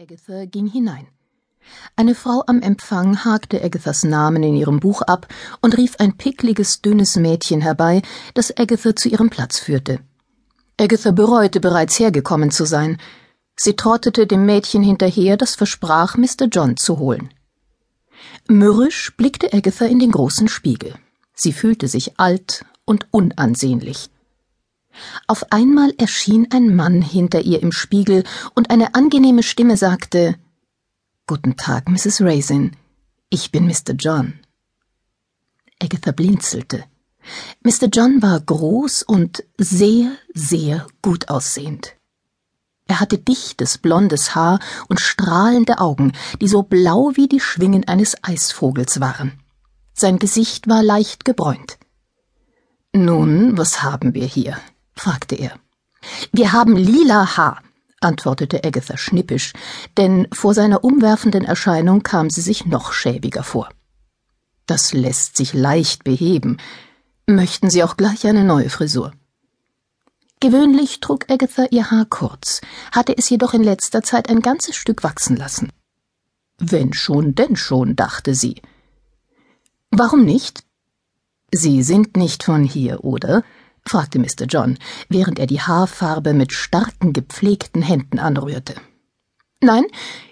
Agatha ging hinein. Eine Frau am Empfang hakte Agathas Namen in ihrem Buch ab und rief ein pickliges, dünnes Mädchen herbei, das Agatha zu ihrem Platz führte. Agatha bereute bereits hergekommen zu sein. Sie trottete dem Mädchen hinterher, das versprach, Mr. John zu holen. Mürrisch blickte Agatha in den großen Spiegel. Sie fühlte sich alt und unansehnlich. Auf einmal erschien ein Mann hinter ihr im Spiegel, und eine angenehme Stimme sagte Guten Tag, Mrs. Raisin. Ich bin Mr. John. Agatha blinzelte. Mr. John war groß und sehr, sehr gut aussehend. Er hatte dichtes, blondes Haar und strahlende Augen, die so blau wie die Schwingen eines Eisvogels waren. Sein Gesicht war leicht gebräunt. Nun, was haben wir hier? Fragte er. Wir haben lila Haar, antwortete Agatha schnippisch, denn vor seiner umwerfenden Erscheinung kam sie sich noch schäbiger vor. Das lässt sich leicht beheben. Möchten Sie auch gleich eine neue Frisur? Gewöhnlich trug Agatha ihr Haar kurz, hatte es jedoch in letzter Zeit ein ganzes Stück wachsen lassen. Wenn schon, denn schon, dachte sie. Warum nicht? Sie sind nicht von hier, oder? Fragte Mr. John, während er die Haarfarbe mit starken, gepflegten Händen anrührte. Nein,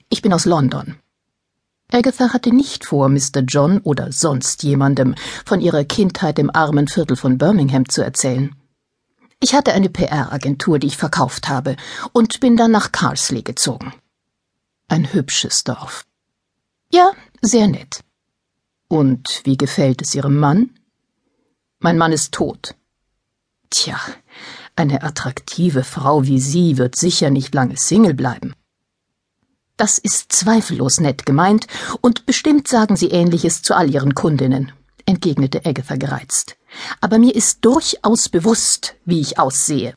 ich bin aus London. Agatha hatte nicht vor, Mr. John oder sonst jemandem von ihrer Kindheit im armen Viertel von Birmingham zu erzählen. Ich hatte eine PR-Agentur, die ich verkauft habe, und bin dann nach Carsley gezogen. Ein hübsches Dorf. Ja, sehr nett. Und wie gefällt es Ihrem Mann? Mein Mann ist tot. Tja, eine attraktive Frau wie Sie wird sicher nicht lange Single bleiben. Das ist zweifellos nett gemeint, und bestimmt sagen Sie ähnliches zu all Ihren Kundinnen, entgegnete Agatha gereizt. Aber mir ist durchaus bewusst, wie ich aussehe.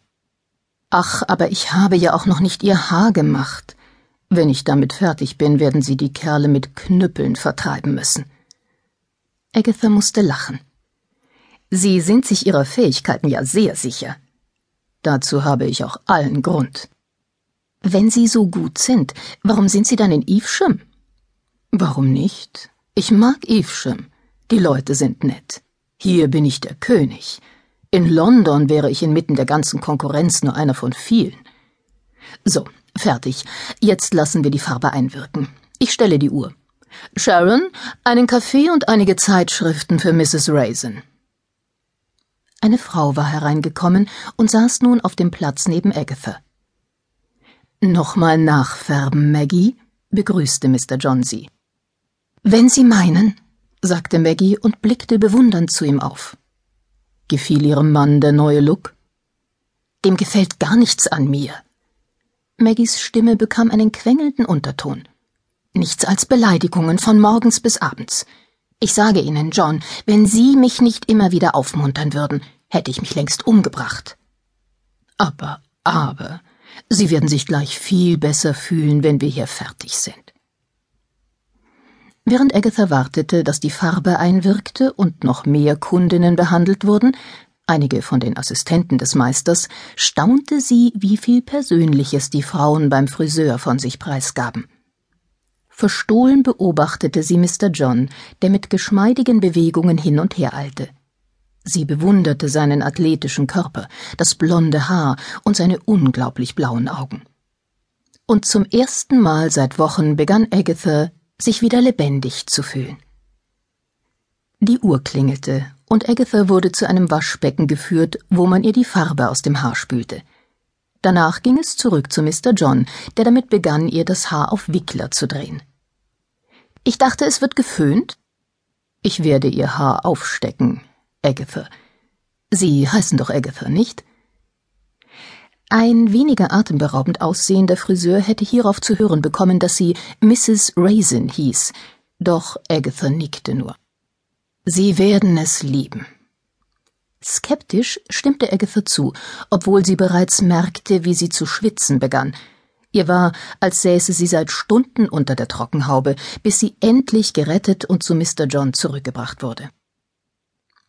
Ach, aber ich habe ja auch noch nicht Ihr Haar gemacht. Wenn ich damit fertig bin, werden Sie die Kerle mit Knüppeln vertreiben müssen. Agatha musste lachen. Sie sind sich Ihrer Fähigkeiten ja sehr sicher. Dazu habe ich auch allen Grund. Wenn Sie so gut sind, warum sind Sie dann in Evesham? Warum nicht? Ich mag Evesham. Die Leute sind nett. Hier bin ich der König. In London wäre ich inmitten der ganzen Konkurrenz nur einer von vielen. So, fertig. Jetzt lassen wir die Farbe einwirken. Ich stelle die Uhr. Sharon, einen Kaffee und einige Zeitschriften für Mrs. Raisin. Eine Frau war hereingekommen und saß nun auf dem Platz neben Agatha. Nochmal nachfärben, Maggie, begrüßte Mr. John sie. Wenn Sie meinen, sagte Maggie und blickte bewundernd zu ihm auf. Gefiel Ihrem Mann der neue Look? Dem gefällt gar nichts an mir. Maggies Stimme bekam einen quengelnden Unterton. Nichts als Beleidigungen von morgens bis abends. Ich sage Ihnen, John, wenn Sie mich nicht immer wieder aufmuntern würden, hätte ich mich längst umgebracht. Aber, aber, Sie werden sich gleich viel besser fühlen, wenn wir hier fertig sind. Während Agatha wartete, dass die Farbe einwirkte und noch mehr Kundinnen behandelt wurden, einige von den Assistenten des Meisters, staunte sie, wie viel Persönliches die Frauen beim Friseur von sich preisgaben. Verstohlen beobachtete sie Mr. John, der mit geschmeidigen Bewegungen hin und her eilte. Sie bewunderte seinen athletischen Körper, das blonde Haar und seine unglaublich blauen Augen. Und zum ersten Mal seit Wochen begann Agatha, sich wieder lebendig zu fühlen. Die Uhr klingelte, und Agatha wurde zu einem Waschbecken geführt, wo man ihr die Farbe aus dem Haar spülte. Danach ging es zurück zu Mr. John, der damit begann, ihr das Haar auf Wickler zu drehen. Ich dachte, es wird geföhnt? Ich werde ihr Haar aufstecken, Agatha. Sie heißen doch Agatha, nicht? Ein weniger atemberaubend aussehender Friseur hätte hierauf zu hören bekommen, dass sie Mrs. Raisin hieß, doch Agatha nickte nur. Sie werden es lieben. Skeptisch stimmte Agatha zu, obwohl sie bereits merkte, wie sie zu schwitzen begann, Ihr war, als säße sie seit Stunden unter der Trockenhaube, bis sie endlich gerettet und zu Mr. John zurückgebracht wurde.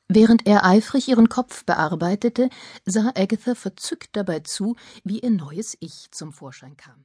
Während er eifrig ihren Kopf bearbeitete, sah Agatha verzückt dabei zu, wie ihr neues Ich zum Vorschein kam.